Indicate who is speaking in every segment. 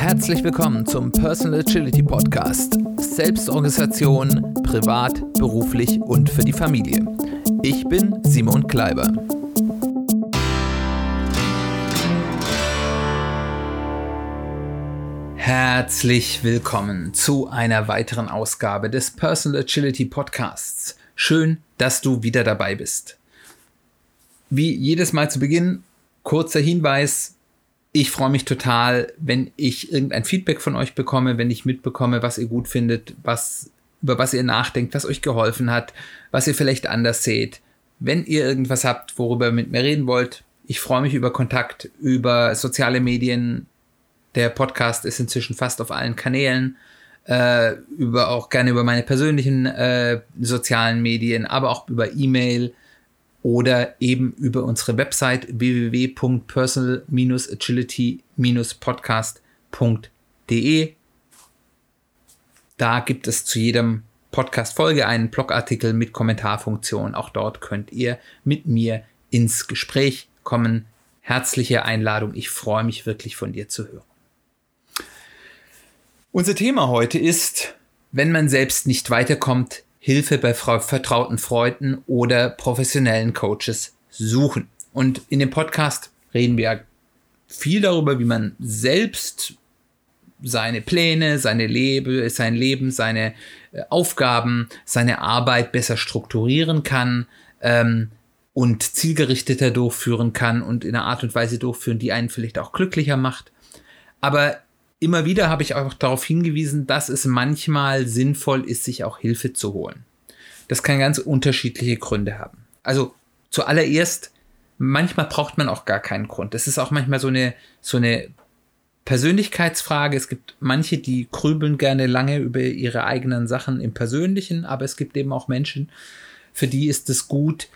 Speaker 1: Herzlich willkommen zum Personal Agility Podcast. Selbstorganisation, privat, beruflich und für die Familie. Ich bin Simon Kleiber. Herzlich willkommen zu einer weiteren Ausgabe des Personal Agility Podcasts. Schön, dass du wieder dabei bist. Wie jedes Mal zu Beginn, kurzer Hinweis, ich freue mich total, wenn ich irgendein Feedback von euch bekomme, wenn ich mitbekomme, was ihr gut findet, was, über was ihr nachdenkt, was euch geholfen hat, was ihr vielleicht anders seht. Wenn ihr irgendwas habt, worüber ihr mit mir reden wollt, ich freue mich über Kontakt, über soziale Medien. Der Podcast ist inzwischen fast auf allen Kanälen. Äh, über auch gerne über meine persönlichen äh, sozialen Medien, aber auch über E-Mail oder eben über unsere Website www.personal-agility-podcast.de. Da gibt es zu jedem Podcast-Folge einen Blogartikel mit Kommentarfunktion. Auch dort könnt ihr mit mir ins Gespräch kommen. Herzliche Einladung. Ich freue mich wirklich von dir zu hören. Unser Thema heute ist, wenn man selbst nicht weiterkommt, Hilfe bei vertrauten Freunden oder professionellen Coaches suchen. Und in dem Podcast reden wir viel darüber, wie man selbst seine Pläne, seine Lebe, sein Leben, seine äh, Aufgaben, seine Arbeit besser strukturieren kann ähm, und zielgerichteter durchführen kann und in einer Art und Weise durchführen, die einen vielleicht auch glücklicher macht. Aber immer wieder habe ich auch darauf hingewiesen, dass es manchmal sinnvoll ist, sich auch Hilfe zu holen. Das kann ganz unterschiedliche Gründe haben. Also zuallererst, manchmal braucht man auch gar keinen Grund. Das ist auch manchmal so eine, so eine Persönlichkeitsfrage. Es gibt manche, die grübeln gerne lange über ihre eigenen Sachen im Persönlichen, aber es gibt eben auch Menschen, für die ist es gut,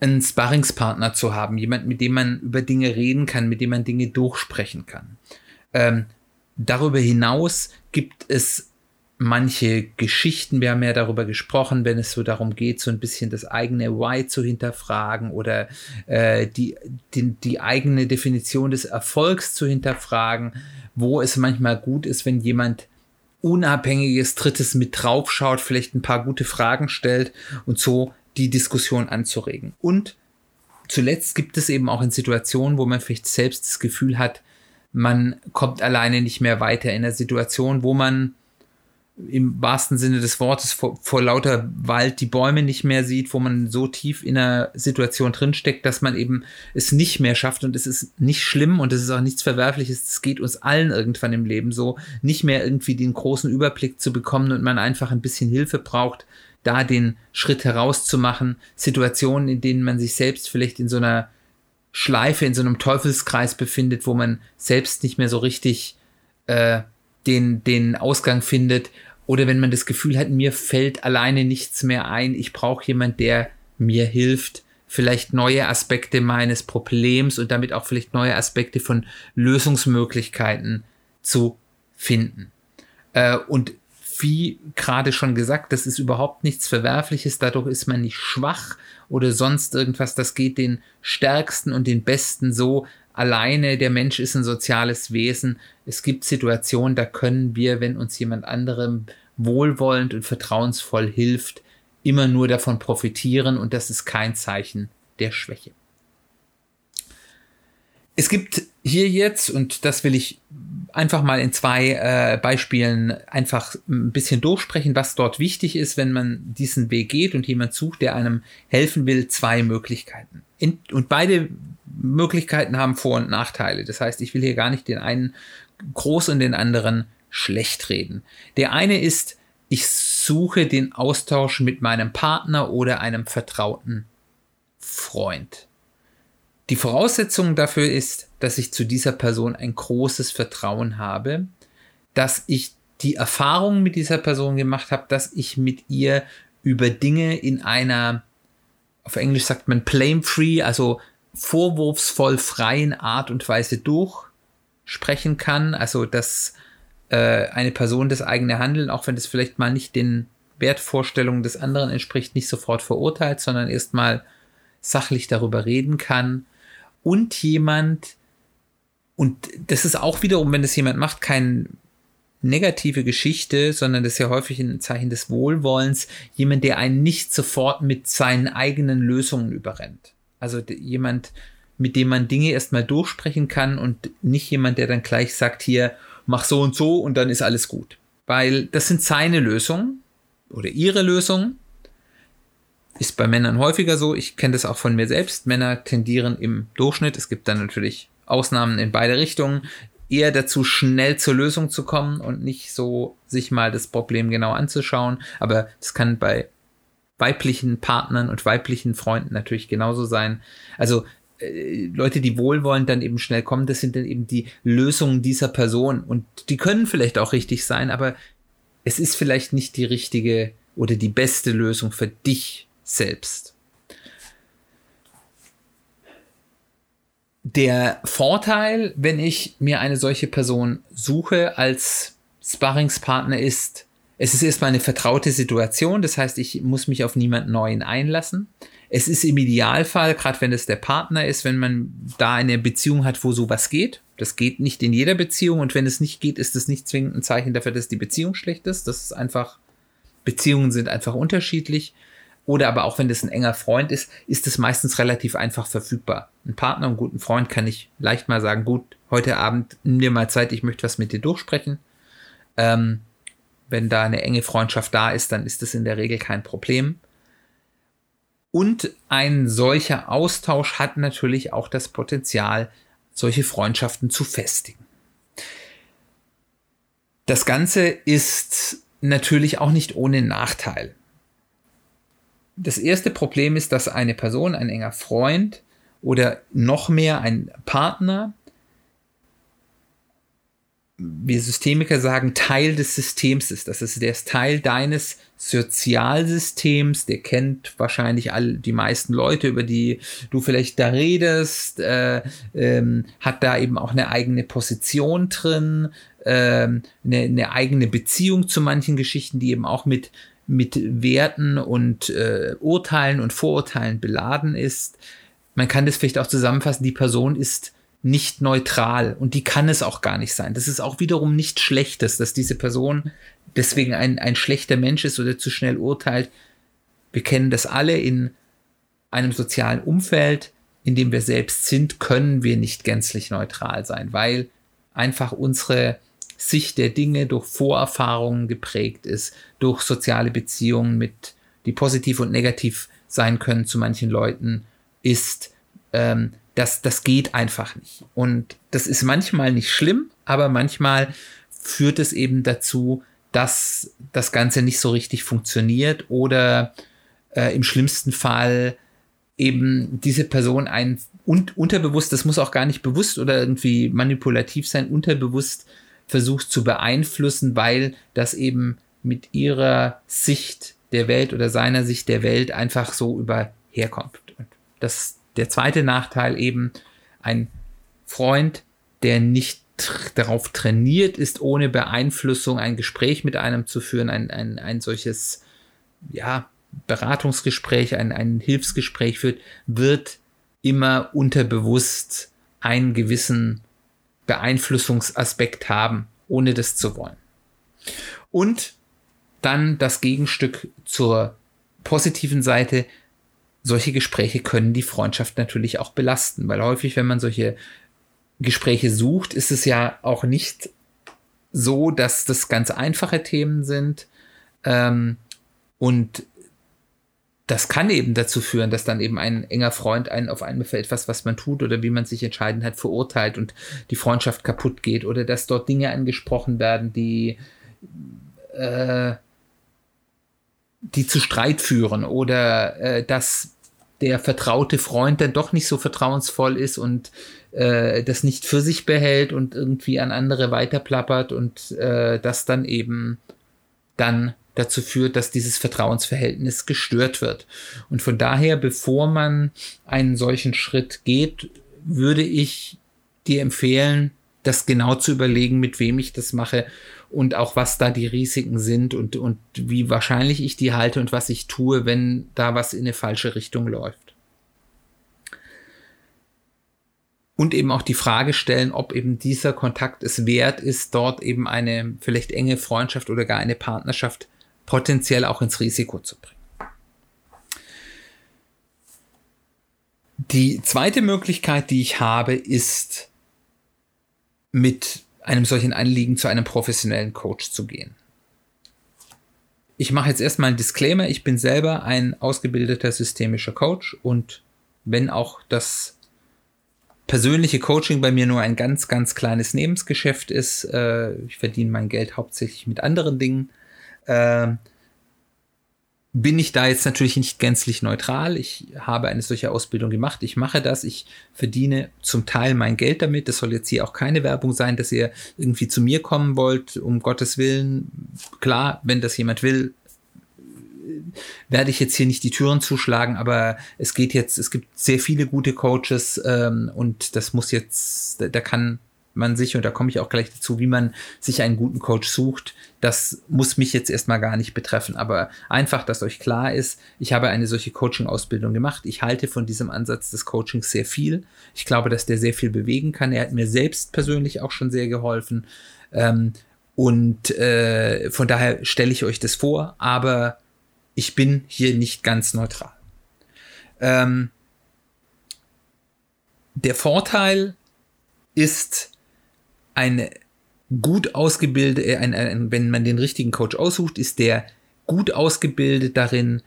Speaker 1: einen Sparringspartner zu haben, jemand, mit dem man über Dinge reden kann, mit dem man Dinge durchsprechen kann. Ähm, Darüber hinaus gibt es manche Geschichten, wir haben ja darüber gesprochen, wenn es so darum geht, so ein bisschen das eigene Why zu hinterfragen oder äh, die, die, die eigene Definition des Erfolgs zu hinterfragen, wo es manchmal gut ist, wenn jemand unabhängiges Drittes mit draufschaut, vielleicht ein paar gute Fragen stellt und so die Diskussion anzuregen. Und zuletzt gibt es eben auch in Situationen, wo man vielleicht selbst das Gefühl hat, man kommt alleine nicht mehr weiter in der Situation, wo man im wahrsten Sinne des Wortes vor, vor, lauter Wald die Bäume nicht mehr sieht, wo man so tief in einer Situation drinsteckt, dass man eben es nicht mehr schafft und es ist nicht schlimm und es ist auch nichts Verwerfliches. Es geht uns allen irgendwann im Leben so, nicht mehr irgendwie den großen Überblick zu bekommen und man einfach ein bisschen Hilfe braucht, da den Schritt herauszumachen. Situationen, in denen man sich selbst vielleicht in so einer Schleife, in so einem Teufelskreis befindet, wo man selbst nicht mehr so richtig äh, den, den Ausgang findet. Oder wenn man das Gefühl hat, mir fällt alleine nichts mehr ein, ich brauche jemand, der mir hilft, vielleicht neue Aspekte meines Problems und damit auch vielleicht neue Aspekte von Lösungsmöglichkeiten zu finden. Äh, und wie gerade schon gesagt, das ist überhaupt nichts Verwerfliches, dadurch ist man nicht schwach oder sonst irgendwas, das geht den Stärksten und den Besten so. Alleine, der Mensch ist ein soziales Wesen, es gibt Situationen, da können wir, wenn uns jemand anderem wohlwollend und vertrauensvoll hilft, immer nur davon profitieren und das ist kein Zeichen der Schwäche. Es gibt hier jetzt, und das will ich einfach mal in zwei äh, Beispielen einfach ein bisschen durchsprechen, was dort wichtig ist, wenn man diesen Weg geht und jemand sucht, der einem helfen will, zwei Möglichkeiten. In, und beide Möglichkeiten haben Vor- und Nachteile. Das heißt, ich will hier gar nicht den einen groß und den anderen schlecht reden. Der eine ist, ich suche den Austausch mit meinem Partner oder einem vertrauten Freund. Die Voraussetzung dafür ist, dass ich zu dieser Person ein großes Vertrauen habe, dass ich die Erfahrung mit dieser Person gemacht habe, dass ich mit ihr über Dinge in einer, auf Englisch sagt man blame-free, also vorwurfsvoll freien Art und Weise durchsprechen kann. Also dass äh, eine Person das eigene Handeln, auch wenn es vielleicht mal nicht den Wertvorstellungen des anderen entspricht, nicht sofort verurteilt, sondern erstmal sachlich darüber reden kann und jemand, und das ist auch wiederum, wenn das jemand macht, keine negative Geschichte, sondern das ist ja häufig ein Zeichen des Wohlwollens. Jemand, der einen nicht sofort mit seinen eigenen Lösungen überrennt. Also jemand, mit dem man Dinge erstmal durchsprechen kann und nicht jemand, der dann gleich sagt, hier, mach so und so und dann ist alles gut. Weil das sind seine Lösungen oder ihre Lösungen. Ist bei Männern häufiger so. Ich kenne das auch von mir selbst. Männer tendieren im Durchschnitt, es gibt dann natürlich Ausnahmen in beide Richtungen, eher dazu, schnell zur Lösung zu kommen und nicht so sich mal das Problem genau anzuschauen. Aber das kann bei weiblichen Partnern und weiblichen Freunden natürlich genauso sein. Also äh, Leute, die wohlwollend dann eben schnell kommen, das sind dann eben die Lösungen dieser Person. Und die können vielleicht auch richtig sein, aber es ist vielleicht nicht die richtige oder die beste Lösung für dich selbst. Der Vorteil, wenn ich mir eine solche Person suche als Sparringspartner ist, es ist erstmal eine vertraute Situation, das heißt, ich muss mich auf niemanden neuen einlassen. Es ist im Idealfall, gerade wenn es der Partner ist, wenn man da eine Beziehung hat, wo sowas geht. Das geht nicht in jeder Beziehung und wenn es nicht geht, ist das nicht zwingend ein Zeichen dafür, dass die Beziehung schlecht ist. Das ist einfach, Beziehungen sind einfach unterschiedlich. Oder aber auch wenn das ein enger Freund ist, ist es meistens relativ einfach verfügbar. Ein Partner, einen guten Freund kann ich leicht mal sagen, gut, heute Abend nimm dir mal Zeit, ich möchte was mit dir durchsprechen. Ähm, wenn da eine enge Freundschaft da ist, dann ist das in der Regel kein Problem. Und ein solcher Austausch hat natürlich auch das Potenzial, solche Freundschaften zu festigen. Das Ganze ist natürlich auch nicht ohne Nachteil. Das erste Problem ist, dass eine Person, ein enger Freund oder noch mehr ein Partner wir Systemiker sagen, Teil des Systems ist. Das ist, der ist Teil deines Sozialsystems, der kennt wahrscheinlich all die meisten Leute, über die du vielleicht da redest, äh, ähm, hat da eben auch eine eigene Position drin, äh, eine, eine eigene Beziehung zu manchen Geschichten, die eben auch mit, mit Werten und äh, Urteilen und Vorurteilen beladen ist. Man kann das vielleicht auch zusammenfassen, die Person ist nicht neutral und die kann es auch gar nicht sein. Das ist auch wiederum nichts Schlechtes, dass diese Person deswegen ein, ein schlechter Mensch ist oder zu schnell urteilt. Wir kennen das alle in einem sozialen Umfeld, in dem wir selbst sind, können wir nicht gänzlich neutral sein, weil einfach unsere Sicht der Dinge durch Vorerfahrungen geprägt ist, durch soziale Beziehungen mit, die positiv und negativ sein können zu manchen Leuten, ist, ähm, das, das geht einfach nicht. Und das ist manchmal nicht schlimm, aber manchmal führt es eben dazu, dass das Ganze nicht so richtig funktioniert oder äh, im schlimmsten Fall eben diese Person ein un unterbewusst, das muss auch gar nicht bewusst oder irgendwie manipulativ sein, unterbewusst versucht zu beeinflussen, weil das eben mit ihrer Sicht der Welt oder seiner Sicht der Welt einfach so überherkommt. Und das, der zweite Nachteil eben ein Freund, der nicht darauf trainiert ist, ohne Beeinflussung ein Gespräch mit einem zu führen, ein, ein, ein solches, ja, Beratungsgespräch, ein, ein Hilfsgespräch führt, wird immer unterbewusst einen gewissen Beeinflussungsaspekt haben, ohne das zu wollen. Und dann das Gegenstück zur positiven Seite, solche Gespräche können die Freundschaft natürlich auch belasten, weil häufig, wenn man solche Gespräche sucht, ist es ja auch nicht so, dass das ganz einfache Themen sind. Ähm, und das kann eben dazu führen, dass dann eben ein enger Freund einen auf einmal für etwas, was man tut oder wie man sich entscheiden hat, verurteilt und die Freundschaft kaputt geht oder dass dort Dinge angesprochen werden, die äh, die zu Streit führen oder äh, dass der vertraute Freund dann doch nicht so vertrauensvoll ist und äh, das nicht für sich behält und irgendwie an andere weiterplappert und äh, das dann eben dann dazu führt, dass dieses Vertrauensverhältnis gestört wird. Und von daher, bevor man einen solchen Schritt geht, würde ich dir empfehlen, das genau zu überlegen, mit wem ich das mache und auch was da die Risiken sind und, und wie wahrscheinlich ich die halte und was ich tue, wenn da was in eine falsche Richtung läuft. und eben auch die Frage stellen, ob eben dieser Kontakt es wert ist, dort eben eine vielleicht enge Freundschaft oder gar eine Partnerschaft potenziell auch ins Risiko zu bringen. Die zweite Möglichkeit, die ich habe, ist mit einem solchen Anliegen zu einem professionellen Coach zu gehen. Ich mache jetzt erstmal einen Disclaimer. Ich bin selber ein ausgebildeter systemischer Coach und wenn auch das persönliche Coaching bei mir nur ein ganz, ganz kleines Lebensgeschäft ist, äh, ich verdiene mein Geld hauptsächlich mit anderen Dingen, äh, bin ich da jetzt natürlich nicht gänzlich neutral. Ich habe eine solche Ausbildung gemacht. Ich mache das. Ich verdiene zum Teil mein Geld damit. Das soll jetzt hier auch keine Werbung sein, dass ihr irgendwie zu mir kommen wollt. Um Gottes Willen. Klar, wenn das jemand will, werde ich jetzt hier nicht die Türen zuschlagen, aber es geht jetzt, es gibt sehr viele gute Coaches ähm, und das muss jetzt, da kann man sich, und da komme ich auch gleich dazu, wie man sich einen guten Coach sucht, das muss mich jetzt erstmal gar nicht betreffen. Aber einfach, dass euch klar ist, ich habe eine solche Coaching-Ausbildung gemacht. Ich halte von diesem Ansatz des Coachings sehr viel. Ich glaube, dass der sehr viel bewegen kann. Er hat mir selbst persönlich auch schon sehr geholfen. Ähm, und äh, von daher stelle ich euch das vor, aber ich bin hier nicht ganz neutral. Ähm, der Vorteil ist, eine gut ausgebildete, äh, ein, ein, wenn man den richtigen Coach aussucht, ist der gut ausgebildet darin,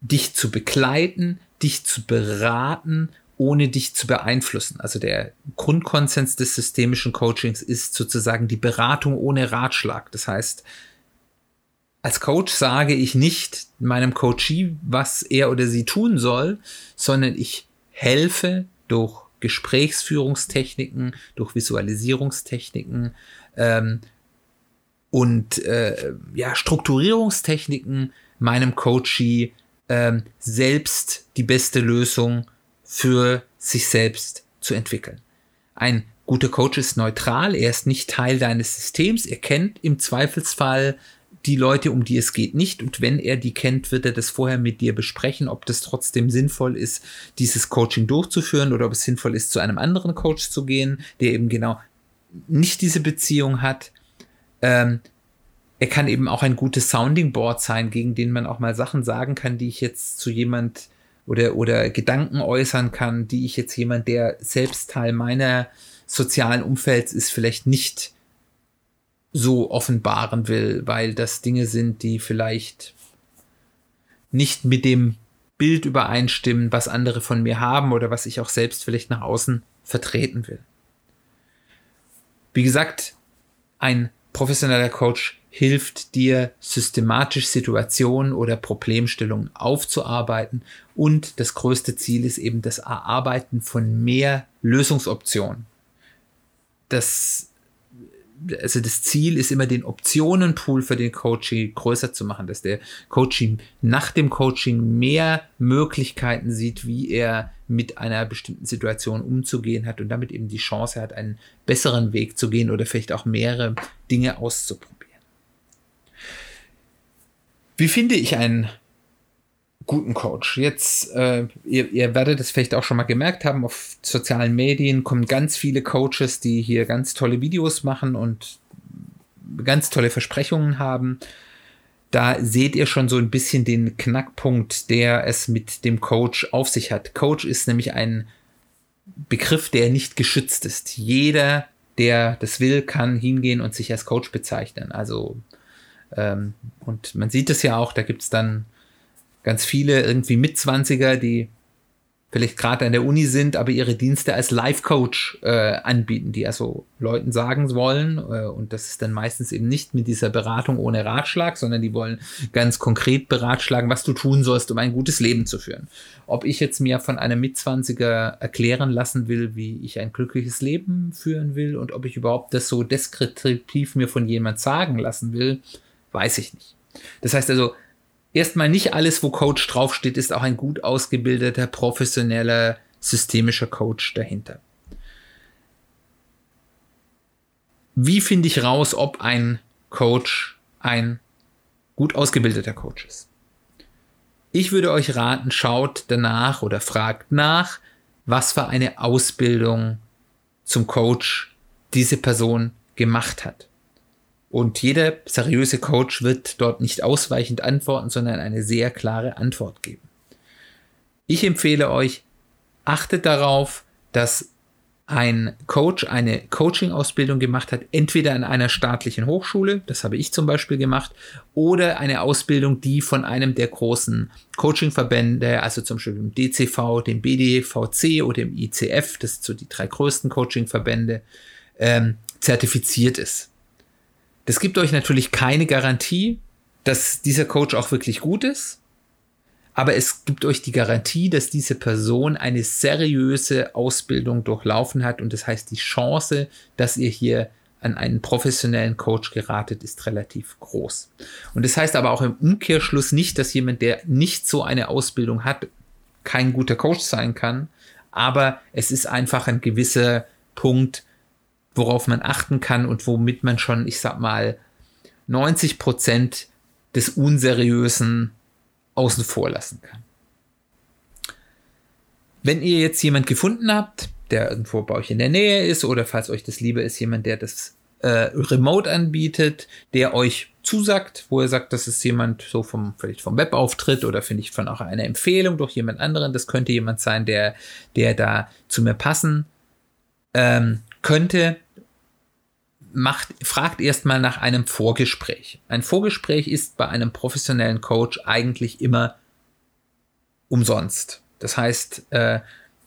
Speaker 1: dich zu begleiten, dich zu beraten, ohne dich zu beeinflussen. Also der Grundkonsens des systemischen Coachings ist sozusagen die Beratung ohne Ratschlag. Das heißt, als Coach sage ich nicht meinem Coachee, was er oder sie tun soll, sondern ich helfe durch Gesprächsführungstechniken, durch Visualisierungstechniken ähm, und äh, ja, Strukturierungstechniken meinem Coachee ähm, selbst die beste Lösung für sich selbst zu entwickeln. Ein guter Coach ist neutral, er ist nicht Teil deines Systems, er kennt im Zweifelsfall die Leute, um die es geht, nicht. Und wenn er die kennt, wird er das vorher mit dir besprechen, ob das trotzdem sinnvoll ist, dieses Coaching durchzuführen oder ob es sinnvoll ist, zu einem anderen Coach zu gehen, der eben genau nicht diese Beziehung hat. Ähm, er kann eben auch ein gutes Sounding Board sein, gegen den man auch mal Sachen sagen kann, die ich jetzt zu jemand oder, oder Gedanken äußern kann, die ich jetzt jemand, der selbst Teil meiner sozialen Umfelds ist, vielleicht nicht so offenbaren will, weil das Dinge sind, die vielleicht nicht mit dem Bild übereinstimmen, was andere von mir haben oder was ich auch selbst vielleicht nach außen vertreten will. Wie gesagt, ein professioneller Coach hilft dir systematisch Situationen oder Problemstellungen aufzuarbeiten und das größte Ziel ist eben das Erarbeiten von mehr Lösungsoptionen. Das also das Ziel ist immer den Optionenpool für den Coaching größer zu machen, dass der Coaching nach dem Coaching mehr Möglichkeiten sieht, wie er mit einer bestimmten Situation umzugehen hat und damit eben die Chance hat, einen besseren Weg zu gehen oder vielleicht auch mehrere Dinge auszuprobieren. Wie finde ich einen guten Coach. Jetzt, äh, ihr, ihr werdet es vielleicht auch schon mal gemerkt haben, auf sozialen Medien kommen ganz viele Coaches, die hier ganz tolle Videos machen und ganz tolle Versprechungen haben. Da seht ihr schon so ein bisschen den Knackpunkt, der es mit dem Coach auf sich hat. Coach ist nämlich ein Begriff, der nicht geschützt ist. Jeder, der das will, kann hingehen und sich als Coach bezeichnen. Also, ähm, und man sieht es ja auch, da gibt es dann ganz viele irgendwie Mitzwanziger, die vielleicht gerade an der Uni sind, aber ihre Dienste als Life-Coach äh, anbieten, die also Leuten sagen wollen, äh, und das ist dann meistens eben nicht mit dieser Beratung ohne Ratschlag, sondern die wollen ganz konkret beratschlagen, was du tun sollst, um ein gutes Leben zu führen. Ob ich jetzt mir von einem Mitzwanziger erklären lassen will, wie ich ein glückliches Leben führen will und ob ich überhaupt das so deskriptiv mir von jemand sagen lassen will, weiß ich nicht. Das heißt also, erstmal nicht alles, wo Coach draufsteht, ist auch ein gut ausgebildeter, professioneller, systemischer Coach dahinter. Wie finde ich raus, ob ein Coach ein gut ausgebildeter Coach ist? Ich würde euch raten, schaut danach oder fragt nach, was für eine Ausbildung zum Coach diese Person gemacht hat. Und jeder seriöse Coach wird dort nicht ausweichend antworten, sondern eine sehr klare Antwort geben. Ich empfehle euch, achtet darauf, dass ein Coach eine Coaching-Ausbildung gemacht hat, entweder an einer staatlichen Hochschule, das habe ich zum Beispiel gemacht, oder eine Ausbildung, die von einem der großen Coaching-Verbände, also zum Beispiel dem DCV, dem BDVC oder dem ICF, das sind so die drei größten Coaching-Verbände, ähm, zertifiziert ist. Das gibt euch natürlich keine Garantie, dass dieser Coach auch wirklich gut ist. Aber es gibt euch die Garantie, dass diese Person eine seriöse Ausbildung durchlaufen hat. Und das heißt, die Chance, dass ihr hier an einen professionellen Coach geratet, ist relativ groß. Und das heißt aber auch im Umkehrschluss nicht, dass jemand, der nicht so eine Ausbildung hat, kein guter Coach sein kann, aber es ist einfach ein gewisser Punkt, worauf man achten kann und womit man schon, ich sag mal, 90 Prozent des unseriösen außen vor lassen kann. Wenn ihr jetzt jemand gefunden habt, der irgendwo bei euch in der Nähe ist oder falls euch das lieber ist, jemand, der das äh, remote anbietet, der euch zusagt, wo er sagt, das ist jemand so vom, vielleicht vom Webauftritt oder finde ich von auch eine Empfehlung durch jemand anderen, das könnte jemand sein, der, der da zu mir passen ähm, könnte, macht, fragt erstmal nach einem Vorgespräch. Ein Vorgespräch ist bei einem professionellen Coach eigentlich immer umsonst. Das heißt, äh,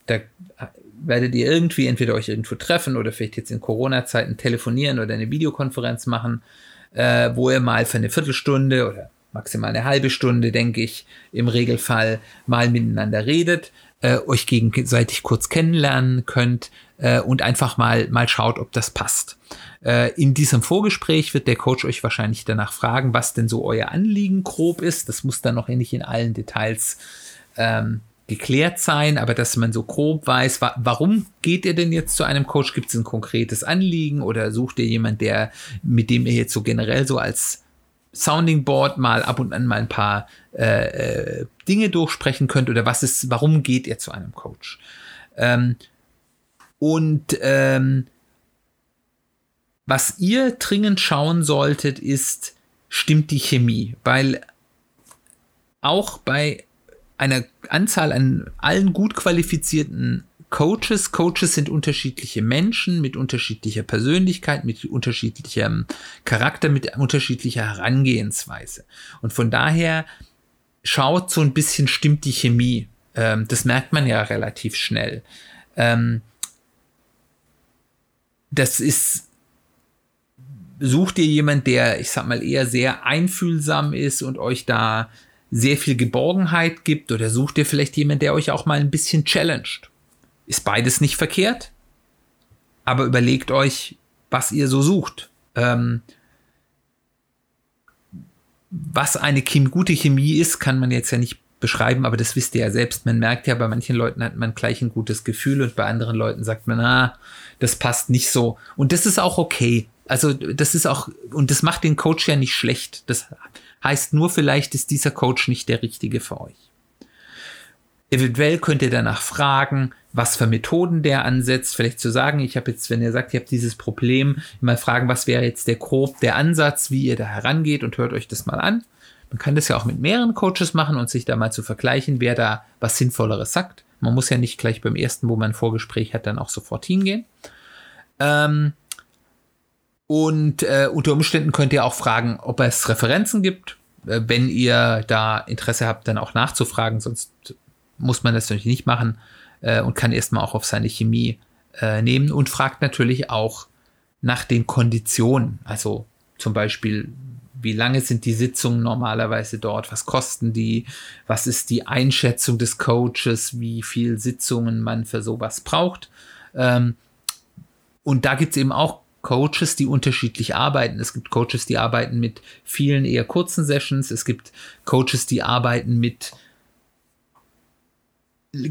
Speaker 1: da werdet ihr irgendwie entweder euch irgendwo treffen oder vielleicht jetzt in Corona-Zeiten telefonieren oder eine Videokonferenz machen, äh, wo ihr mal für eine Viertelstunde oder maximal eine halbe Stunde, denke ich, im Regelfall mal miteinander redet, äh, euch gegenseitig kurz kennenlernen könnt äh, und einfach mal, mal schaut, ob das passt. Äh, in diesem Vorgespräch wird der Coach euch wahrscheinlich danach fragen, was denn so euer Anliegen grob ist. Das muss dann noch nicht in allen Details ähm, geklärt sein, aber dass man so grob weiß, wa warum geht ihr denn jetzt zu einem Coach? Gibt es ein konkretes Anliegen oder sucht ihr jemand, der, mit dem ihr jetzt so generell so als Sounding Board mal ab und an mal ein paar äh, äh, Dinge durchsprechen könnt oder was ist, warum geht ihr zu einem Coach? Ähm, und ähm, was ihr dringend schauen solltet, ist, stimmt die Chemie? Weil auch bei einer Anzahl an allen gut qualifizierten Coaches, Coaches sind unterschiedliche Menschen mit unterschiedlicher Persönlichkeit, mit unterschiedlichem Charakter, mit unterschiedlicher Herangehensweise. Und von daher schaut so ein bisschen, stimmt die Chemie. Ähm, das merkt man ja relativ schnell. Ähm, das ist sucht ihr jemand, der, ich sag mal, eher sehr einfühlsam ist und euch da sehr viel Geborgenheit gibt oder sucht ihr vielleicht jemand, der euch auch mal ein bisschen challenged? Ist beides nicht verkehrt, aber überlegt euch, was ihr so sucht. Ähm, was eine Chem gute Chemie ist, kann man jetzt ja nicht beschreiben, aber das wisst ihr ja selbst. Man merkt ja, bei manchen Leuten hat man gleich ein gutes Gefühl und bei anderen Leuten sagt man, ah, das passt nicht so. Und das ist auch okay. Also das ist auch, und das macht den Coach ja nicht schlecht. Das heißt nur, vielleicht ist dieser Coach nicht der richtige für euch. Eventuell könnt ihr danach fragen, was für Methoden der ansetzt. Vielleicht zu sagen, ich habe jetzt, wenn ihr sagt, ihr habt dieses Problem, mal fragen, was wäre jetzt der grob der Ansatz, wie ihr da herangeht und hört euch das mal an. Man kann das ja auch mit mehreren Coaches machen und sich da mal zu vergleichen, wer da was Sinnvolleres sagt. Man muss ja nicht gleich beim ersten, wo man ein Vorgespräch hat, dann auch sofort hingehen. Ähm, und äh, unter Umständen könnt ihr auch fragen, ob es Referenzen gibt. Äh, wenn ihr da Interesse habt, dann auch nachzufragen, sonst muss man das natürlich nicht machen äh, und kann erstmal auch auf seine Chemie äh, nehmen und fragt natürlich auch nach den Konditionen. Also zum Beispiel, wie lange sind die Sitzungen normalerweise dort? Was kosten die? Was ist die Einschätzung des Coaches? Wie viel Sitzungen man für sowas braucht? Ähm, und da gibt es eben auch Coaches, die unterschiedlich arbeiten. Es gibt Coaches, die arbeiten mit vielen eher kurzen Sessions. Es gibt Coaches, die arbeiten mit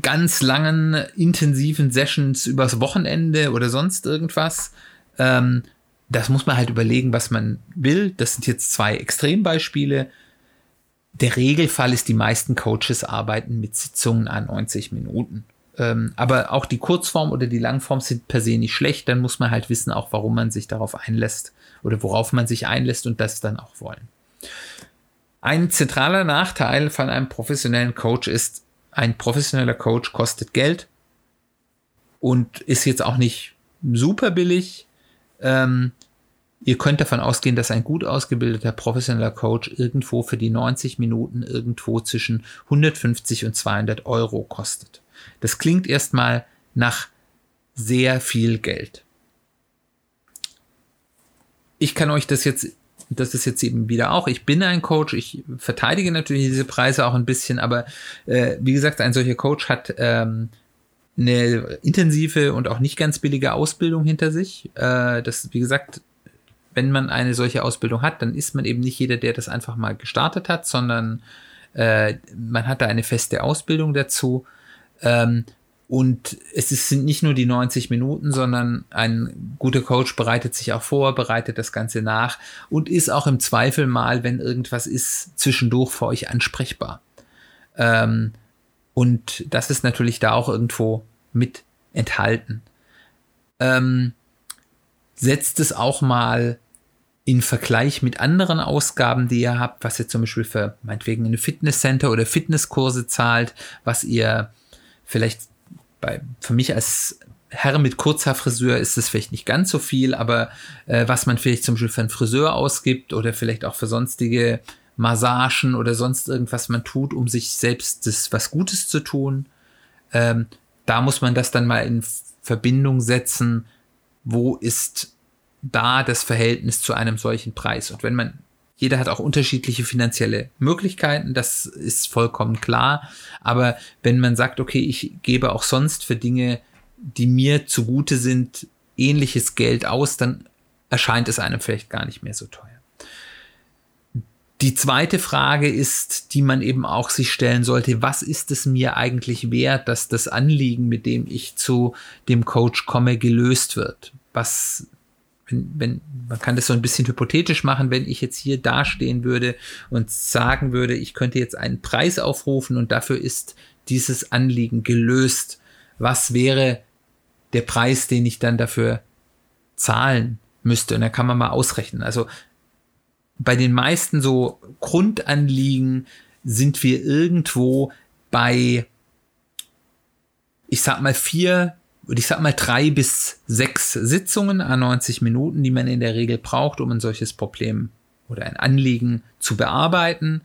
Speaker 1: ganz langen, intensiven Sessions übers Wochenende oder sonst irgendwas. Ähm, das muss man halt überlegen, was man will. Das sind jetzt zwei Extrembeispiele. Der Regelfall ist, die meisten Coaches arbeiten mit Sitzungen an 90 Minuten. Ähm, aber auch die Kurzform oder die Langform sind per se nicht schlecht. Dann muss man halt wissen, auch warum man sich darauf einlässt oder worauf man sich einlässt und das dann auch wollen. Ein zentraler Nachteil von einem professionellen Coach ist, ein professioneller Coach kostet Geld und ist jetzt auch nicht super billig. Ähm, ihr könnt davon ausgehen, dass ein gut ausgebildeter professioneller Coach irgendwo für die 90 Minuten irgendwo zwischen 150 und 200 Euro kostet. Das klingt erstmal nach sehr viel Geld. Ich kann euch das jetzt, das ist jetzt eben wieder auch, ich bin ein Coach, ich verteidige natürlich diese Preise auch ein bisschen, aber äh, wie gesagt, ein solcher Coach hat ähm, eine intensive und auch nicht ganz billige Ausbildung hinter sich. Äh, das, wie gesagt, wenn man eine solche Ausbildung hat, dann ist man eben nicht jeder, der das einfach mal gestartet hat, sondern äh, man hat da eine feste Ausbildung dazu. Ähm, und es ist, sind nicht nur die 90 Minuten, sondern ein guter Coach bereitet sich auch vor, bereitet das Ganze nach und ist auch im Zweifel mal, wenn irgendwas ist, zwischendurch für euch ansprechbar. Ähm, und das ist natürlich da auch irgendwo mit enthalten. Ähm, setzt es auch mal in Vergleich mit anderen Ausgaben, die ihr habt, was ihr zum Beispiel für meinetwegen eine Fitnesscenter oder Fitnesskurse zahlt, was ihr vielleicht bei, für mich als Herr mit kurzer ist es vielleicht nicht ganz so viel, aber äh, was man vielleicht zum Beispiel für einen Friseur ausgibt oder vielleicht auch für sonstige Massagen oder sonst irgendwas man tut, um sich selbst das was Gutes zu tun, ähm, da muss man das dann mal in Verbindung setzen, wo ist da das Verhältnis zu einem solchen Preis. Und wenn man jeder hat auch unterschiedliche finanzielle Möglichkeiten, das ist vollkommen klar. Aber wenn man sagt, okay, ich gebe auch sonst für Dinge, die mir zugute sind, ähnliches Geld aus, dann erscheint es einem vielleicht gar nicht mehr so teuer. Die zweite Frage ist, die man eben auch sich stellen sollte, was ist es mir eigentlich wert, dass das Anliegen, mit dem ich zu dem Coach komme, gelöst wird? Was wenn, wenn, man kann das so ein bisschen hypothetisch machen, wenn ich jetzt hier dastehen würde und sagen würde, ich könnte jetzt einen Preis aufrufen und dafür ist dieses Anliegen gelöst. Was wäre der Preis, den ich dann dafür zahlen müsste? Und da kann man mal ausrechnen. Also bei den meisten so Grundanliegen sind wir irgendwo bei, ich sag mal, vier ich sag mal drei bis sechs Sitzungen an 90 Minuten, die man in der Regel braucht, um ein solches Problem oder ein Anliegen zu bearbeiten.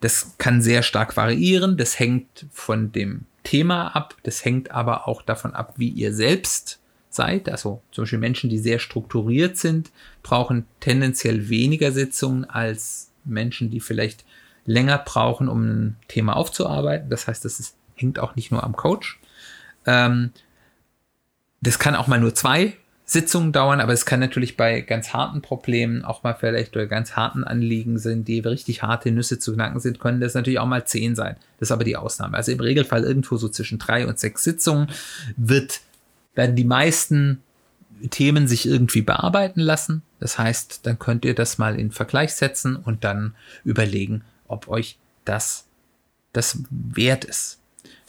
Speaker 1: Das kann sehr stark variieren. Das hängt von dem Thema ab. Das hängt aber auch davon ab, wie ihr selbst seid. Also zum Beispiel Menschen, die sehr strukturiert sind, brauchen tendenziell weniger Sitzungen als Menschen, die vielleicht länger brauchen, um ein Thema aufzuarbeiten. Das heißt, das ist, hängt auch nicht nur am Coach. Ähm, das kann auch mal nur zwei Sitzungen dauern, aber es kann natürlich bei ganz harten Problemen auch mal vielleicht oder ganz harten Anliegen sind, die richtig harte Nüsse zu knacken sind, können das natürlich auch mal zehn sein. Das ist aber die Ausnahme. Also im Regelfall irgendwo so zwischen drei und sechs Sitzungen wird, werden die meisten Themen sich irgendwie bearbeiten lassen. Das heißt, dann könnt ihr das mal in Vergleich setzen und dann überlegen, ob euch das das wert ist.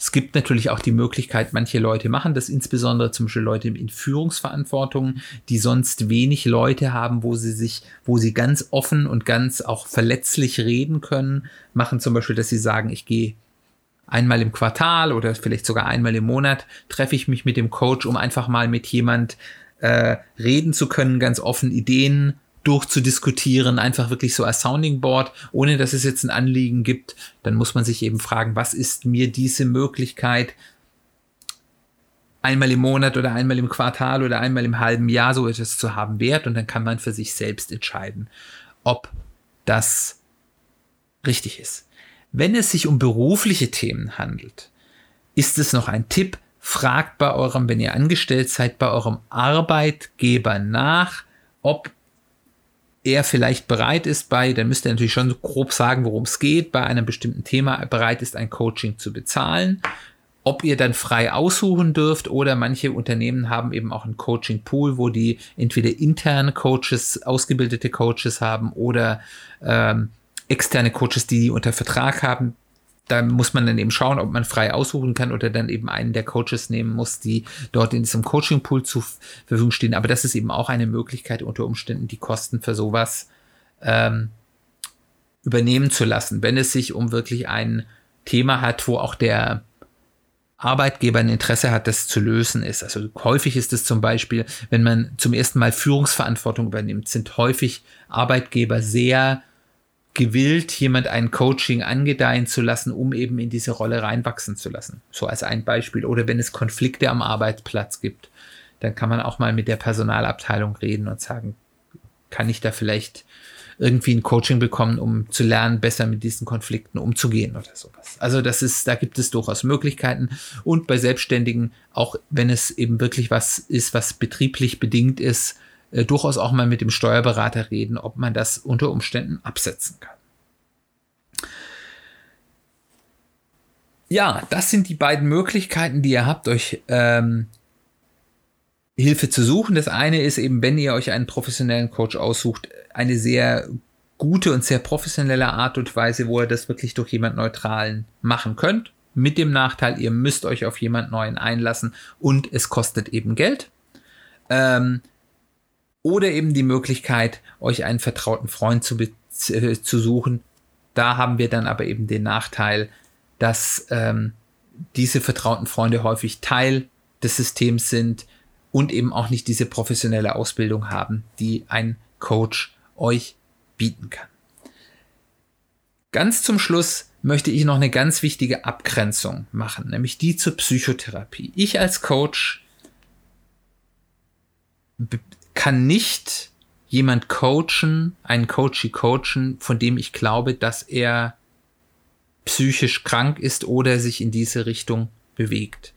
Speaker 1: Es gibt natürlich auch die Möglichkeit, manche Leute machen das, insbesondere zum Beispiel Leute in Führungsverantwortung, die sonst wenig Leute haben, wo sie sich, wo sie ganz offen und ganz auch verletzlich reden können, machen zum Beispiel, dass sie sagen, ich gehe einmal im Quartal oder vielleicht sogar einmal im Monat treffe ich mich mit dem Coach, um einfach mal mit jemand äh, reden zu können, ganz offen Ideen durchzudiskutieren, einfach wirklich so als Sounding Board, ohne dass es jetzt ein Anliegen gibt, dann muss man sich eben fragen, was ist mir diese Möglichkeit einmal im Monat oder einmal im Quartal oder einmal im halben Jahr so etwas zu haben wert und dann kann man für sich selbst entscheiden, ob das richtig ist. Wenn es sich um berufliche Themen handelt, ist es noch ein Tipp, fragt bei eurem, wenn ihr angestellt seid, bei eurem Arbeitgeber nach, ob er vielleicht bereit ist bei, dann müsst ihr natürlich schon grob sagen, worum es geht, bei einem bestimmten Thema bereit ist, ein Coaching zu bezahlen. Ob ihr dann frei aussuchen dürft oder manche Unternehmen haben eben auch einen Coaching-Pool, wo die entweder interne Coaches, ausgebildete Coaches haben oder ähm, externe Coaches, die unter Vertrag haben. Da muss man dann eben schauen, ob man frei aussuchen kann oder dann eben einen der Coaches nehmen muss, die dort in diesem Coaching-Pool zur Verfügung stehen. Aber das ist eben auch eine Möglichkeit, unter Umständen die Kosten für sowas ähm, übernehmen zu lassen, wenn es sich um wirklich ein Thema hat, wo auch der Arbeitgeber ein Interesse hat, das zu lösen ist. Also häufig ist es zum Beispiel, wenn man zum ersten Mal Führungsverantwortung übernimmt, sind häufig Arbeitgeber sehr gewillt, jemand ein Coaching angedeihen zu lassen, um eben in diese Rolle reinwachsen zu lassen. So als ein Beispiel. Oder wenn es Konflikte am Arbeitsplatz gibt, dann kann man auch mal mit der Personalabteilung reden und sagen, kann ich da vielleicht irgendwie ein Coaching bekommen, um zu lernen, besser mit diesen Konflikten umzugehen oder sowas. Also das ist, da gibt es durchaus Möglichkeiten. Und bei Selbstständigen, auch wenn es eben wirklich was ist, was betrieblich bedingt ist, äh, durchaus auch mal mit dem Steuerberater reden, ob man das unter Umständen absetzen kann. Ja, das sind die beiden Möglichkeiten, die ihr habt, euch ähm, Hilfe zu suchen. Das eine ist eben, wenn ihr euch einen professionellen Coach aussucht, eine sehr gute und sehr professionelle Art und Weise, wo ihr das wirklich durch jemand Neutralen machen könnt. Mit dem Nachteil, ihr müsst euch auf jemand Neuen einlassen und es kostet eben Geld. Ähm, oder eben die Möglichkeit, euch einen vertrauten Freund zu, äh, zu suchen. Da haben wir dann aber eben den Nachteil, dass ähm, diese vertrauten Freunde häufig Teil des Systems sind und eben auch nicht diese professionelle Ausbildung haben, die ein Coach euch bieten kann. Ganz zum Schluss möchte ich noch eine ganz wichtige Abgrenzung machen, nämlich die zur Psychotherapie. Ich als Coach kann nicht jemand coachen, einen Coachy coachen, von dem ich glaube, dass er psychisch krank ist oder sich in diese Richtung bewegt.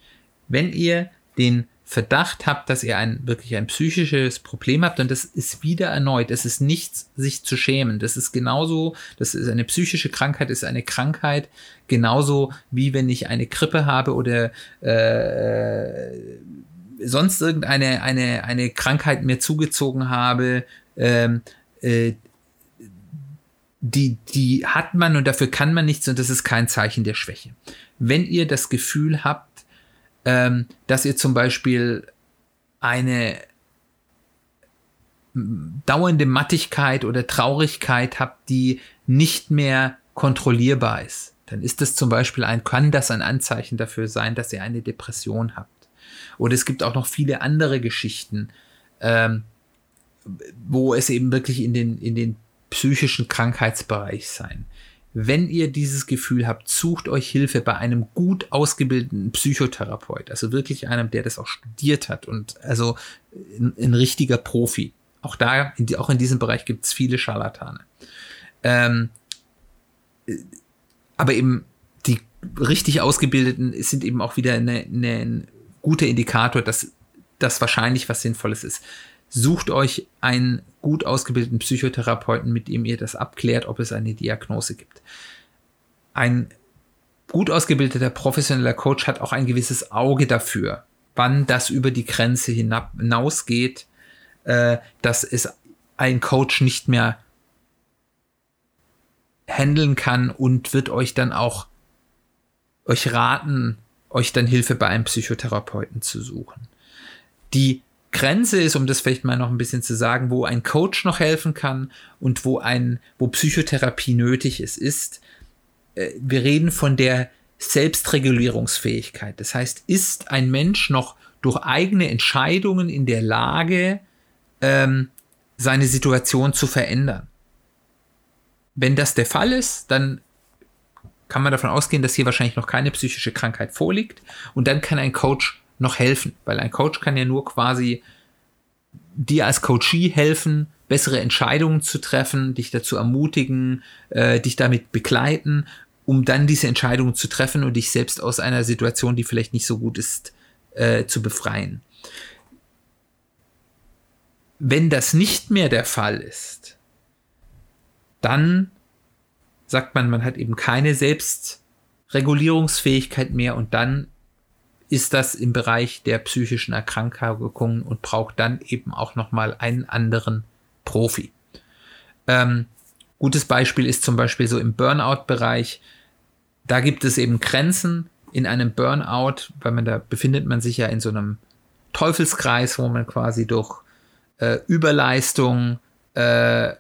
Speaker 1: Wenn ihr den Verdacht habt, dass ihr ein wirklich ein psychisches Problem habt und das ist wieder erneut, es ist nichts, sich zu schämen. Das ist genauso, das ist eine psychische Krankheit, ist eine Krankheit, genauso wie wenn ich eine Grippe habe oder äh, sonst irgendeine eine, eine Krankheit mir zugezogen habe, ähm, äh, die, die hat man und dafür kann man nichts und das ist kein Zeichen der Schwäche. Wenn ihr das Gefühl habt, ähm, dass ihr zum Beispiel eine dauernde Mattigkeit oder Traurigkeit habt, die nicht mehr kontrollierbar ist, dann ist das zum Beispiel ein, kann das ein Anzeichen dafür sein, dass ihr eine Depression habt. Oder es gibt auch noch viele andere Geschichten, ähm, wo es eben wirklich in den, in den psychischen Krankheitsbereich sein. Wenn ihr dieses Gefühl habt, sucht euch Hilfe bei einem gut ausgebildeten Psychotherapeut, also wirklich einem, der das auch studiert hat und also ein, ein richtiger Profi. Auch da, in auch in diesem Bereich gibt es viele Scharlatane. Ähm, aber eben die richtig ausgebildeten sind eben auch wieder eine, eine, guter Indikator, dass das wahrscheinlich was Sinnvolles ist. Sucht euch einen gut ausgebildeten Psychotherapeuten, mit dem ihr das abklärt, ob es eine Diagnose gibt. Ein gut ausgebildeter professioneller Coach hat auch ein gewisses Auge dafür, wann das über die Grenze hinausgeht, äh, dass es ein Coach nicht mehr handeln kann und wird euch dann auch euch raten, euch dann Hilfe bei einem Psychotherapeuten zu suchen. Die Grenze ist, um das vielleicht mal noch ein bisschen zu sagen, wo ein Coach noch helfen kann und wo ein, wo Psychotherapie nötig ist, ist, äh, wir reden von der Selbstregulierungsfähigkeit. Das heißt, ist ein Mensch noch durch eigene Entscheidungen in der Lage, ähm, seine Situation zu verändern? Wenn das der Fall ist, dann kann man davon ausgehen, dass hier wahrscheinlich noch keine psychische Krankheit vorliegt. Und dann kann ein Coach noch helfen, weil ein Coach kann ja nur quasi dir als Coachee helfen, bessere Entscheidungen zu treffen, dich dazu ermutigen, äh, dich damit begleiten, um dann diese Entscheidungen zu treffen und dich selbst aus einer Situation, die vielleicht nicht so gut ist, äh, zu befreien. Wenn das nicht mehr der Fall ist, dann sagt man, man hat eben keine Selbstregulierungsfähigkeit mehr und dann ist das im Bereich der psychischen Erkrankungen und braucht dann eben auch nochmal einen anderen Profi. Ähm, gutes Beispiel ist zum Beispiel so im Burnout-Bereich. da gibt es eben Grenzen in einem Burnout, weil man da befindet man sich ja in so einem Teufelskreis, wo man quasi durch äh, Überleistung äh,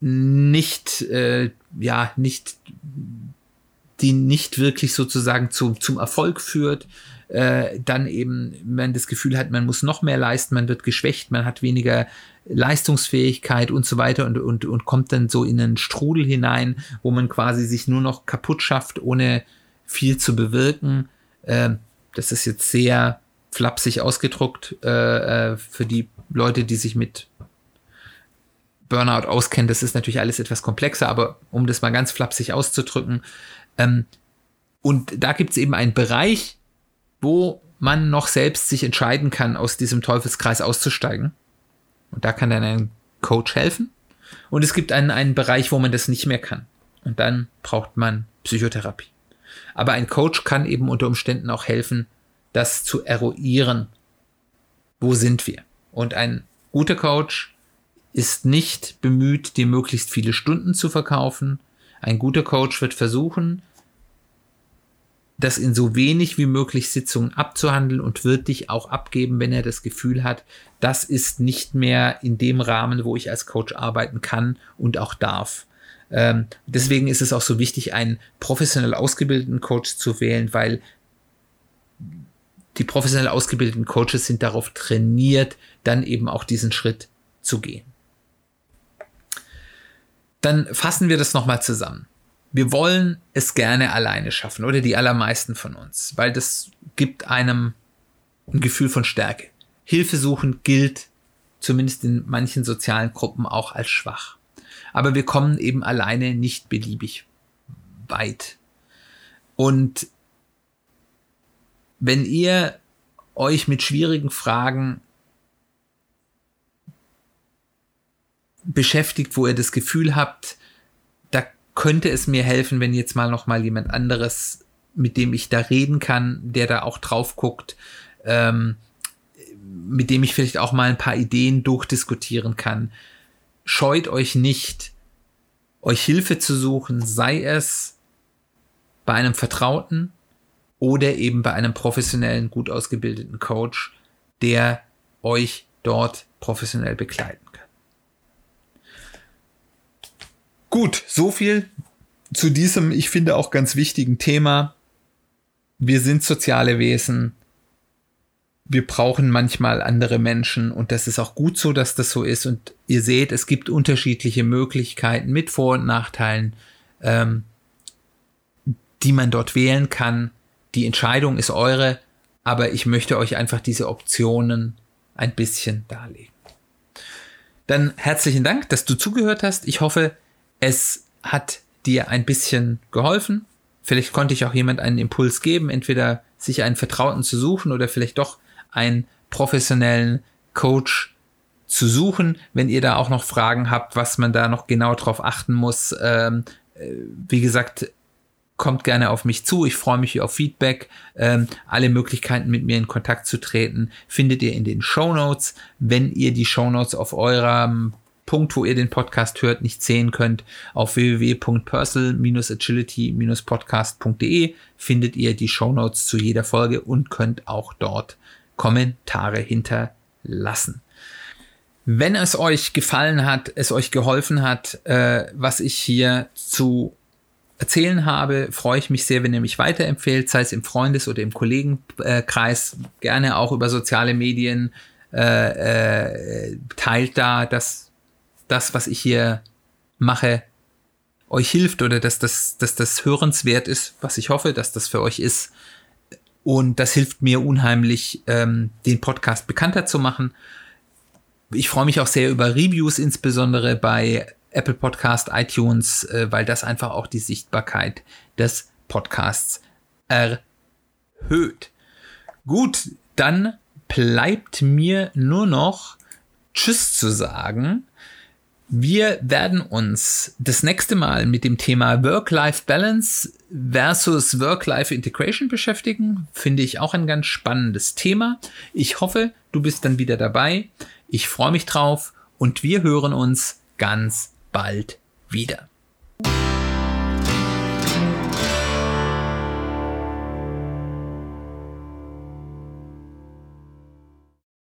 Speaker 1: nicht, äh, ja, nicht, die nicht wirklich sozusagen zu, zum Erfolg führt, äh, dann eben man das Gefühl hat, man muss noch mehr leisten, man wird geschwächt, man hat weniger Leistungsfähigkeit und so weiter und, und, und kommt dann so in einen Strudel hinein, wo man quasi sich nur noch kaputt schafft, ohne viel zu bewirken. Äh, das ist jetzt sehr flapsig ausgedruckt äh, äh, für die Leute, die sich mit Burnout auskennen. Das ist natürlich alles etwas komplexer, aber um das mal ganz flapsig auszudrücken. Ähm, und da gibt es eben einen Bereich, wo man noch selbst sich entscheiden kann, aus diesem Teufelskreis auszusteigen. Und da kann dann ein Coach helfen. Und es gibt einen, einen Bereich, wo man das nicht mehr kann. Und dann braucht man Psychotherapie. Aber ein Coach kann eben unter Umständen auch helfen, das zu eruieren. Wo sind wir? Und ein guter Coach ist nicht bemüht, dir möglichst viele Stunden zu verkaufen. Ein guter Coach wird versuchen, das in so wenig wie möglich Sitzungen abzuhandeln und wird dich auch abgeben, wenn er das Gefühl hat, das ist nicht mehr in dem Rahmen, wo ich als Coach arbeiten kann und auch darf. Ähm, deswegen ist es auch so wichtig, einen professionell ausgebildeten Coach zu wählen, weil die professionell ausgebildeten Coaches sind darauf trainiert, dann eben auch diesen Schritt zu gehen. Dann fassen wir das nochmal zusammen wir wollen es gerne alleine schaffen oder die allermeisten von uns, weil das gibt einem ein Gefühl von Stärke. Hilfe suchen gilt zumindest in manchen sozialen Gruppen auch als schwach. Aber wir kommen eben alleine nicht beliebig weit. Und wenn ihr euch mit schwierigen Fragen beschäftigt, wo ihr das Gefühl habt, könnte es mir helfen, wenn jetzt mal noch mal jemand anderes, mit dem ich da reden kann, der da auch drauf guckt, ähm, mit dem ich vielleicht auch mal ein paar Ideen durchdiskutieren kann. Scheut euch nicht, euch Hilfe zu suchen, sei es bei einem Vertrauten oder eben bei einem professionellen, gut ausgebildeten Coach, der euch dort professionell begleiten Gut, so viel zu diesem, ich finde auch ganz wichtigen Thema. Wir sind soziale Wesen. Wir brauchen manchmal andere Menschen und das ist auch gut so, dass das so ist. Und ihr seht, es gibt unterschiedliche Möglichkeiten mit Vor- und Nachteilen, ähm, die man dort wählen kann. Die Entscheidung ist eure, aber ich möchte euch einfach diese Optionen ein bisschen darlegen. Dann herzlichen Dank, dass du zugehört hast. Ich hoffe, es hat dir ein bisschen geholfen. Vielleicht konnte ich auch jemand einen Impuls geben, entweder sich einen Vertrauten zu suchen oder vielleicht doch einen professionellen Coach zu suchen. Wenn ihr da auch noch Fragen habt, was man da noch genau drauf achten muss, ähm, äh, wie gesagt, kommt gerne auf mich zu. Ich freue mich auf Feedback. Ähm, alle Möglichkeiten, mit mir in Kontakt zu treten, findet ihr in den Show Notes. Wenn ihr die Show Notes auf eurem Punkt, wo ihr den Podcast hört, nicht sehen könnt, auf www.personal-agility-podcast.de findet ihr die Show Notes zu jeder Folge und könnt auch dort Kommentare hinterlassen. Wenn es euch gefallen hat, es euch geholfen hat, äh, was ich hier zu erzählen habe, freue ich mich sehr, wenn ihr mich weiterempfehlt, sei es im Freundes- oder im Kollegenkreis, gerne auch über soziale Medien, äh, äh, teilt da das das, was ich hier mache, euch hilft oder dass das, dass das hörenswert ist, was ich hoffe, dass das für euch ist. Und das hilft mir unheimlich, ähm, den Podcast bekannter zu machen. Ich freue mich auch sehr über Reviews, insbesondere bei Apple Podcast, iTunes, äh, weil das einfach auch die Sichtbarkeit des Podcasts erhöht. Gut, dann bleibt mir nur noch Tschüss zu sagen. Wir werden uns das nächste Mal mit dem Thema Work-Life-Balance versus Work-Life-Integration beschäftigen. Finde ich auch ein ganz spannendes Thema. Ich hoffe, du bist dann wieder dabei. Ich freue mich drauf und wir hören uns ganz bald wieder.